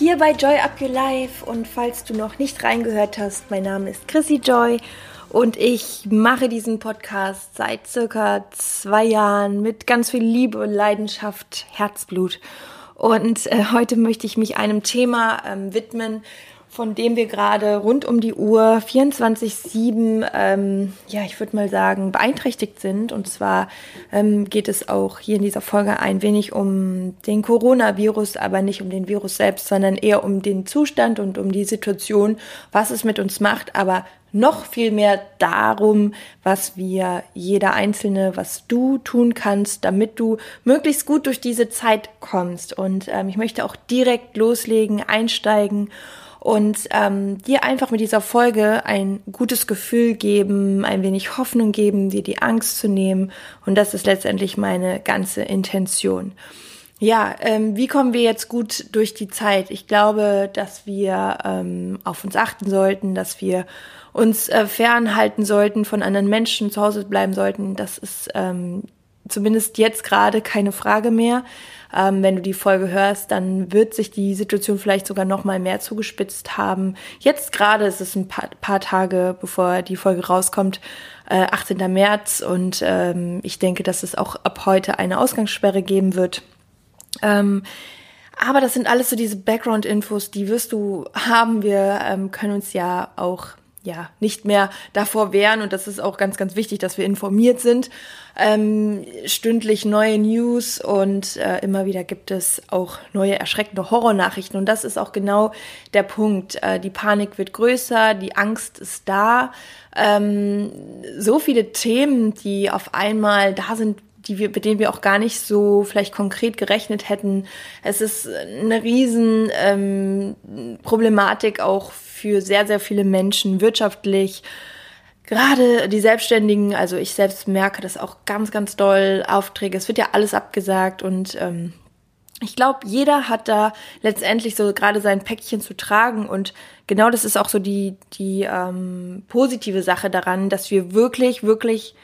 hier bei Joy Up Your Life. Und falls du noch nicht reingehört hast, mein Name ist Chrissy Joy und ich mache diesen Podcast seit circa zwei Jahren mit ganz viel Liebe Leidenschaft, Herzblut. Und äh, heute möchte ich mich einem Thema ähm, widmen, von dem wir gerade rund um die Uhr 24-7, ähm, ja, ich würde mal sagen, beeinträchtigt sind. Und zwar ähm, geht es auch hier in dieser Folge ein wenig um den Coronavirus, aber nicht um den Virus selbst, sondern eher um den Zustand und um die Situation, was es mit uns macht, aber noch viel mehr darum, was wir jeder Einzelne, was du tun kannst, damit du möglichst gut durch diese Zeit kommst. Und ähm, ich möchte auch direkt loslegen, einsteigen und ähm, dir einfach mit dieser Folge ein gutes Gefühl geben, ein wenig Hoffnung geben, dir die Angst zu nehmen. Und das ist letztendlich meine ganze Intention. Ja, ähm, wie kommen wir jetzt gut durch die Zeit? Ich glaube, dass wir ähm, auf uns achten sollten, dass wir uns äh, fernhalten sollten von anderen Menschen, zu Hause bleiben sollten. Das ist ähm, zumindest jetzt gerade keine Frage mehr. Ähm, wenn du die Folge hörst, dann wird sich die Situation vielleicht sogar noch mal mehr zugespitzt haben. Jetzt gerade ist es ein paar, paar Tage, bevor die Folge rauskommt, äh, 18. März und ähm, ich denke, dass es auch ab heute eine Ausgangssperre geben wird. Ähm, aber das sind alles so diese Background-Infos, die wirst du haben. Wir ähm, können uns ja auch ja nicht mehr davor wehren und das ist auch ganz ganz wichtig, dass wir informiert sind. Ähm, stündlich neue News und äh, immer wieder gibt es auch neue erschreckende Horrornachrichten und das ist auch genau der Punkt. Äh, die Panik wird größer, die Angst ist da. Ähm, so viele Themen, die auf einmal da sind, die wir, mit denen wir auch gar nicht so vielleicht konkret gerechnet hätten. Es ist eine riesen ähm, Problematik auch für sehr, sehr viele Menschen wirtschaftlich. Gerade die Selbstständigen, also ich selbst merke das auch ganz, ganz doll. Aufträge, es wird ja alles abgesagt und ähm, ich glaube, jeder hat da letztendlich so gerade sein Päckchen zu tragen und genau das ist auch so die, die ähm, positive Sache daran, dass wir wirklich, wirklich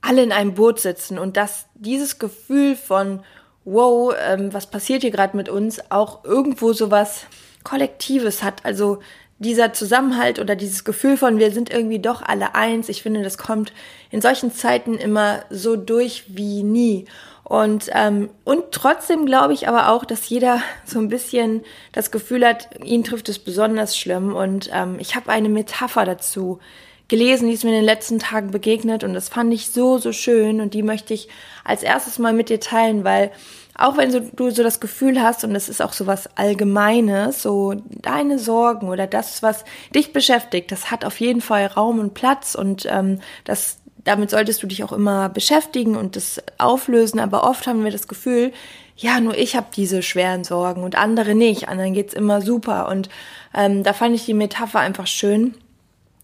alle in einem Boot sitzen und dass dieses Gefühl von, wow, ähm, was passiert hier gerade mit uns, auch irgendwo sowas Kollektives hat. Also dieser Zusammenhalt oder dieses Gefühl von, wir sind irgendwie doch alle eins. Ich finde, das kommt in solchen Zeiten immer so durch wie nie. Und, ähm, und trotzdem glaube ich aber auch, dass jeder so ein bisschen das Gefühl hat, ihn trifft es besonders schlimm. Und ähm, ich habe eine Metapher dazu gelesen, die ist mir in den letzten Tagen begegnet und das fand ich so, so schön und die möchte ich als erstes mal mit dir teilen, weil auch wenn so, du so das Gefühl hast, und das ist auch so was Allgemeines, so deine Sorgen oder das, was dich beschäftigt, das hat auf jeden Fall Raum und Platz und ähm, das, damit solltest du dich auch immer beschäftigen und das auflösen. Aber oft haben wir das Gefühl, ja, nur ich habe diese schweren Sorgen und andere nicht. Anderen geht's immer super. Und ähm, da fand ich die Metapher einfach schön.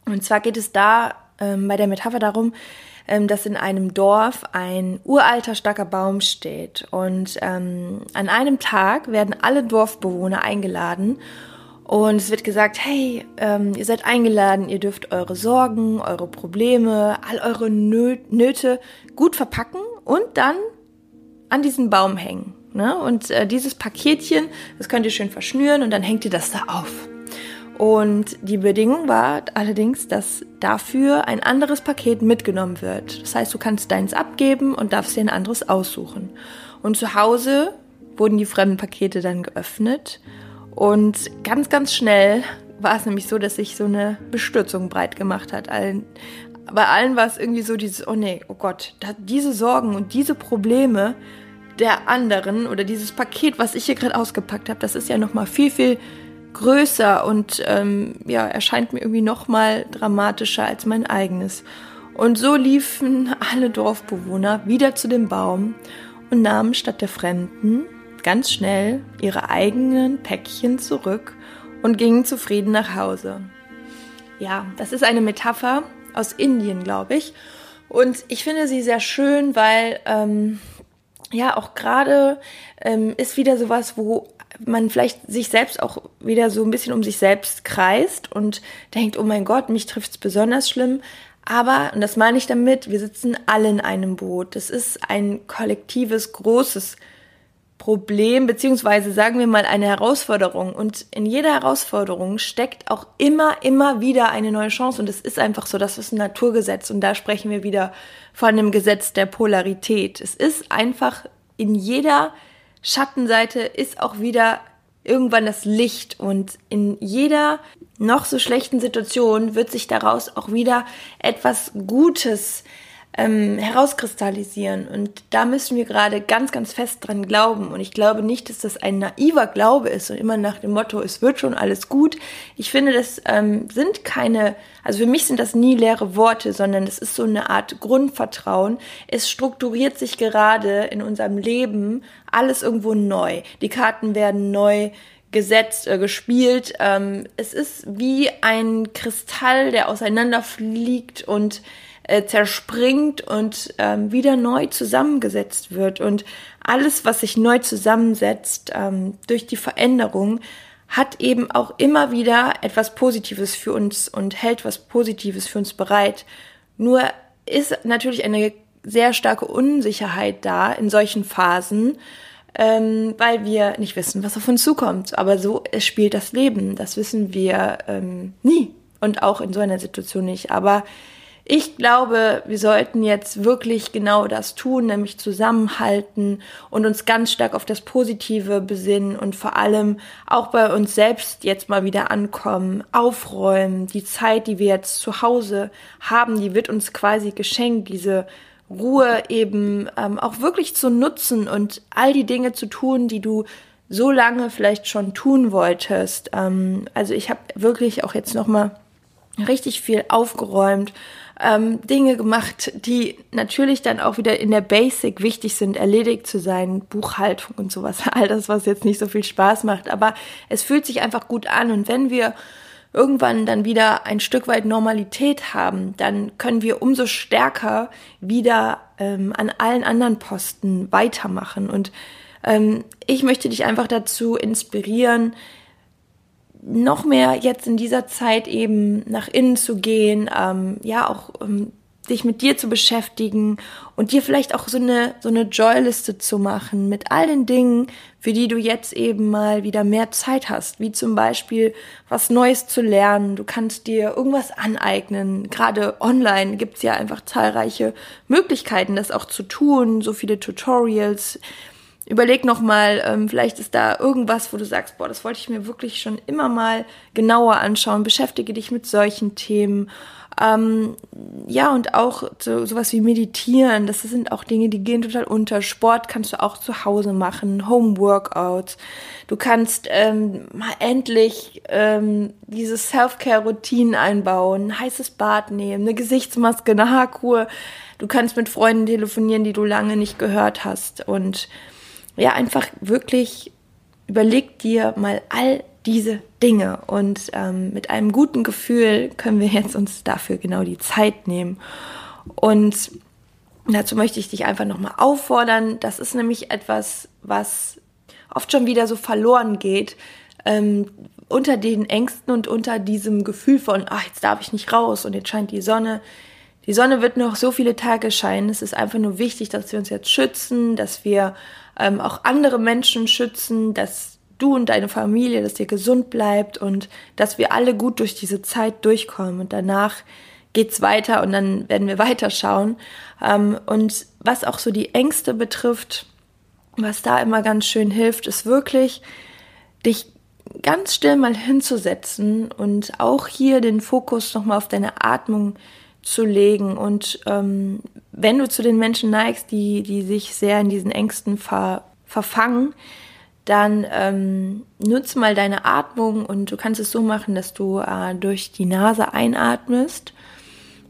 Und zwar geht es da ähm, bei der Metapher darum, ähm, dass in einem Dorf ein uralter, starker Baum steht. Und ähm, an einem Tag werden alle Dorfbewohner eingeladen und es wird gesagt, hey, ähm, ihr seid eingeladen, ihr dürft eure Sorgen, eure Probleme, all eure Nö Nöte gut verpacken und dann an diesen Baum hängen. Ne? Und äh, dieses Paketchen, das könnt ihr schön verschnüren und dann hängt ihr das da auf. Und die Bedingung war allerdings, dass dafür ein anderes Paket mitgenommen wird. Das heißt, du kannst deins abgeben und darfst dir ein anderes aussuchen. Und zu Hause wurden die fremden Pakete dann geöffnet. Und ganz, ganz schnell war es nämlich so, dass sich so eine Bestürzung breit gemacht hat. Bei allen war es irgendwie so dieses, oh nee, oh Gott, diese Sorgen und diese Probleme der anderen oder dieses Paket, was ich hier gerade ausgepackt habe, das ist ja nochmal viel, viel größer und ähm, ja, erscheint mir irgendwie noch mal dramatischer als mein eigenes. Und so liefen alle Dorfbewohner wieder zu dem Baum und nahmen statt der Fremden ganz schnell ihre eigenen Päckchen zurück und gingen zufrieden nach Hause. Ja, das ist eine Metapher aus Indien, glaube ich. Und ich finde sie sehr schön, weil ähm, ja auch gerade ähm, ist wieder sowas, wo man vielleicht sich selbst auch wieder so ein bisschen um sich selbst kreist und denkt, oh mein Gott, mich trifft es besonders schlimm. Aber, und das meine ich damit, wir sitzen alle in einem Boot. Das ist ein kollektives, großes Problem, beziehungsweise sagen wir mal eine Herausforderung. Und in jeder Herausforderung steckt auch immer, immer wieder eine neue Chance. Und es ist einfach so, das ist ein Naturgesetz. Und da sprechen wir wieder von dem Gesetz der Polarität. Es ist einfach in jeder Schattenseite ist auch wieder irgendwann das Licht und in jeder noch so schlechten Situation wird sich daraus auch wieder etwas Gutes ähm, herauskristallisieren. Und da müssen wir gerade ganz, ganz fest dran glauben. Und ich glaube nicht, dass das ein naiver Glaube ist und immer nach dem Motto, es wird schon alles gut. Ich finde, das ähm, sind keine, also für mich sind das nie leere Worte, sondern es ist so eine Art Grundvertrauen. Es strukturiert sich gerade in unserem Leben alles irgendwo neu. Die Karten werden neu gesetzt, äh, gespielt. Ähm, es ist wie ein Kristall, der auseinanderfliegt und äh, zerspringt und ähm, wieder neu zusammengesetzt wird. Und alles, was sich neu zusammensetzt ähm, durch die Veränderung, hat eben auch immer wieder etwas Positives für uns und hält was Positives für uns bereit. Nur ist natürlich eine sehr starke Unsicherheit da in solchen Phasen, ähm, weil wir nicht wissen, was auf uns zukommt. Aber so spielt das Leben. Das wissen wir ähm, nie und auch in so einer Situation nicht. Aber ich glaube, wir sollten jetzt wirklich genau das tun, nämlich zusammenhalten und uns ganz stark auf das Positive besinnen und vor allem auch bei uns selbst jetzt mal wieder ankommen, aufräumen. Die Zeit, die wir jetzt zu Hause haben, die wird uns quasi geschenkt, diese Ruhe eben ähm, auch wirklich zu nutzen und all die Dinge zu tun, die du so lange vielleicht schon tun wolltest. Ähm, also ich habe wirklich auch jetzt noch mal richtig viel aufgeräumt ähm, Dinge gemacht, die natürlich dann auch wieder in der Basic wichtig sind, erledigt zu sein, Buchhaltung und sowas, all das, was jetzt nicht so viel Spaß macht. Aber es fühlt sich einfach gut an und wenn wir irgendwann dann wieder ein Stück weit Normalität haben, dann können wir umso stärker wieder ähm, an allen anderen Posten weitermachen. Und ähm, ich möchte dich einfach dazu inspirieren, noch mehr jetzt in dieser Zeit eben nach innen zu gehen, ähm, ja auch ähm, dich mit dir zu beschäftigen und dir vielleicht auch so eine so eine Joyliste zu machen mit all den Dingen, für die du jetzt eben mal wieder mehr Zeit hast, wie zum Beispiel was Neues zu lernen. Du kannst dir irgendwas aneignen. Gerade online gibt's ja einfach zahlreiche Möglichkeiten, das auch zu tun. So viele Tutorials überleg noch mal, ähm, vielleicht ist da irgendwas, wo du sagst, boah, das wollte ich mir wirklich schon immer mal genauer anschauen. Beschäftige dich mit solchen Themen. Ähm, ja, und auch so, sowas wie Meditieren, das sind auch Dinge, die gehen total unter. Sport kannst du auch zu Hause machen, Home Workouts. Du kannst ähm, mal endlich ähm, diese Self-Care-Routinen einbauen, heißes Bad nehmen, eine Gesichtsmaske, eine Haarkur. Du kannst mit Freunden telefonieren, die du lange nicht gehört hast. Und ja, einfach wirklich überleg dir mal all diese Dinge und ähm, mit einem guten Gefühl können wir jetzt uns dafür genau die Zeit nehmen. Und dazu möchte ich dich einfach nochmal auffordern. Das ist nämlich etwas, was oft schon wieder so verloren geht. Ähm, unter den Ängsten und unter diesem Gefühl von, ach, jetzt darf ich nicht raus und jetzt scheint die Sonne. Die Sonne wird noch so viele Tage scheinen. Es ist einfach nur wichtig, dass wir uns jetzt schützen, dass wir ähm, auch andere Menschen schützen, dass du und deine Familie, dass ihr gesund bleibt und dass wir alle gut durch diese Zeit durchkommen. Und danach geht's weiter und dann werden wir weiterschauen. Ähm, und was auch so die Ängste betrifft, was da immer ganz schön hilft, ist wirklich, dich ganz still mal hinzusetzen und auch hier den Fokus nochmal auf deine Atmung zu legen. Und ähm, wenn du zu den Menschen neigst, die, die sich sehr in diesen Ängsten ver, verfangen, dann ähm, nutz mal deine Atmung und du kannst es so machen, dass du äh, durch die Nase einatmest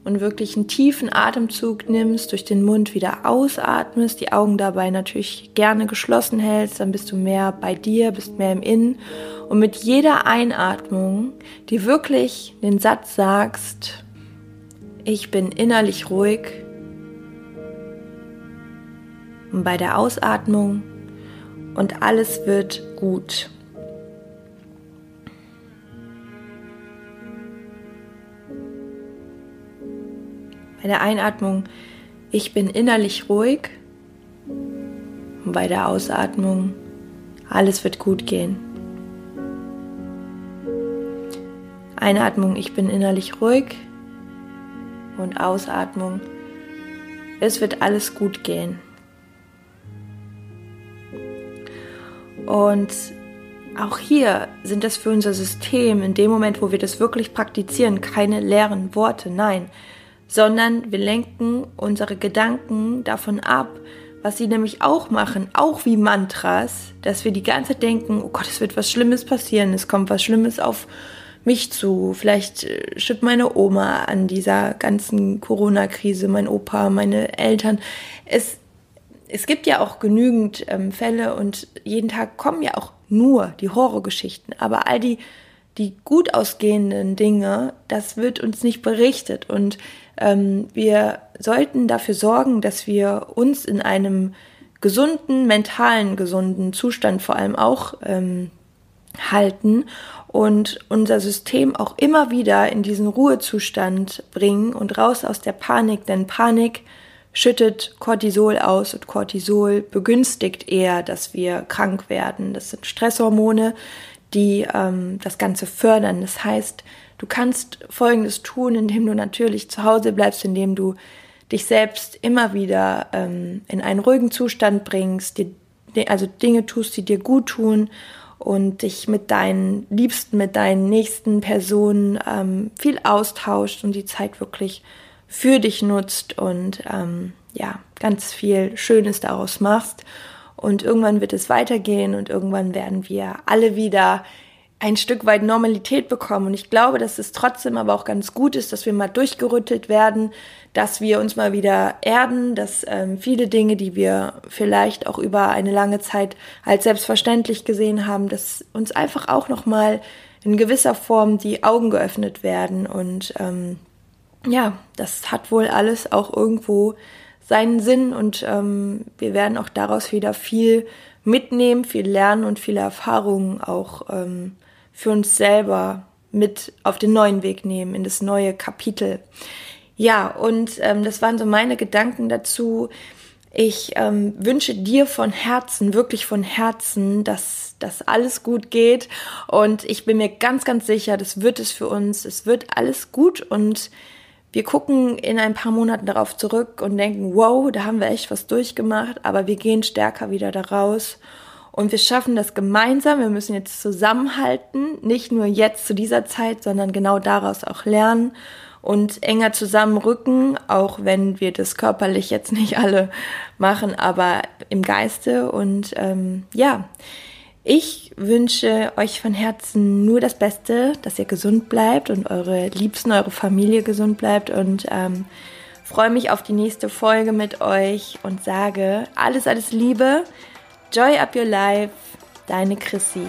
und wirklich einen tiefen Atemzug nimmst, durch den Mund wieder ausatmest, die Augen dabei natürlich gerne geschlossen hältst, dann bist du mehr bei dir, bist mehr im Innen und mit jeder Einatmung dir wirklich den Satz sagst, ich bin innerlich ruhig und bei der Ausatmung und alles wird gut. Bei der Einatmung, ich bin innerlich ruhig. Und bei der Ausatmung, alles wird gut gehen. Einatmung, ich bin innerlich ruhig. Und Ausatmung, es wird alles gut gehen. Und auch hier sind das für unser System in dem Moment, wo wir das wirklich praktizieren, keine leeren Worte, nein, sondern wir lenken unsere Gedanken davon ab, was sie nämlich auch machen, auch wie Mantras, dass wir die ganze Zeit denken, oh Gott, es wird was Schlimmes passieren, es kommt was Schlimmes auf mich zu, vielleicht äh, stirbt meine Oma an dieser ganzen Corona-Krise, mein Opa, meine Eltern. Es, es gibt ja auch genügend ähm, Fälle und jeden Tag kommen ja auch nur die Horrorgeschichten, aber all die, die gut ausgehenden Dinge, das wird uns nicht berichtet. Und ähm, wir sollten dafür sorgen, dass wir uns in einem gesunden, mentalen, gesunden Zustand vor allem auch ähm, halten und unser System auch immer wieder in diesen Ruhezustand bringen und raus aus der Panik, denn Panik schüttet Cortisol aus und Cortisol begünstigt eher, dass wir krank werden. Das sind Stresshormone, die ähm, das Ganze fördern. Das heißt, Du kannst Folgendes tun, indem du natürlich zu Hause bleibst, indem du dich selbst immer wieder ähm, in einen ruhigen Zustand bringst, dir, also Dinge tust, die dir gut tun und dich mit deinen Liebsten, mit deinen nächsten Personen ähm, viel austauscht und die Zeit wirklich für dich nutzt und ähm, ja, ganz viel Schönes daraus machst. Und irgendwann wird es weitergehen und irgendwann werden wir alle wieder ein Stück weit Normalität bekommen. Und ich glaube, dass es trotzdem aber auch ganz gut ist, dass wir mal durchgerüttelt werden, dass wir uns mal wieder erden, dass ähm, viele Dinge, die wir vielleicht auch über eine lange Zeit als selbstverständlich gesehen haben, dass uns einfach auch noch mal in gewisser Form die Augen geöffnet werden. Und ähm, ja, das hat wohl alles auch irgendwo seinen Sinn und ähm, wir werden auch daraus wieder viel mitnehmen, viel lernen und viele Erfahrungen auch ähm, für uns selber mit auf den neuen Weg nehmen, in das neue Kapitel. Ja, und ähm, das waren so meine Gedanken dazu. Ich ähm, wünsche dir von Herzen, wirklich von Herzen, dass das alles gut geht. Und ich bin mir ganz, ganz sicher, das wird es für uns. Es wird alles gut und wir gucken in ein paar Monaten darauf zurück und denken, wow, da haben wir echt was durchgemacht, aber wir gehen stärker wieder daraus. Und wir schaffen das gemeinsam. Wir müssen jetzt zusammenhalten, nicht nur jetzt zu dieser Zeit, sondern genau daraus auch lernen und enger zusammenrücken, auch wenn wir das körperlich jetzt nicht alle machen, aber im Geiste. Und ähm, ja, ich wünsche euch von Herzen nur das Beste, dass ihr gesund bleibt und eure Liebsten, eure Familie gesund bleibt und ähm, freue mich auf die nächste Folge mit euch und sage alles, alles Liebe. Joy Up Your Life, deine Chrissy.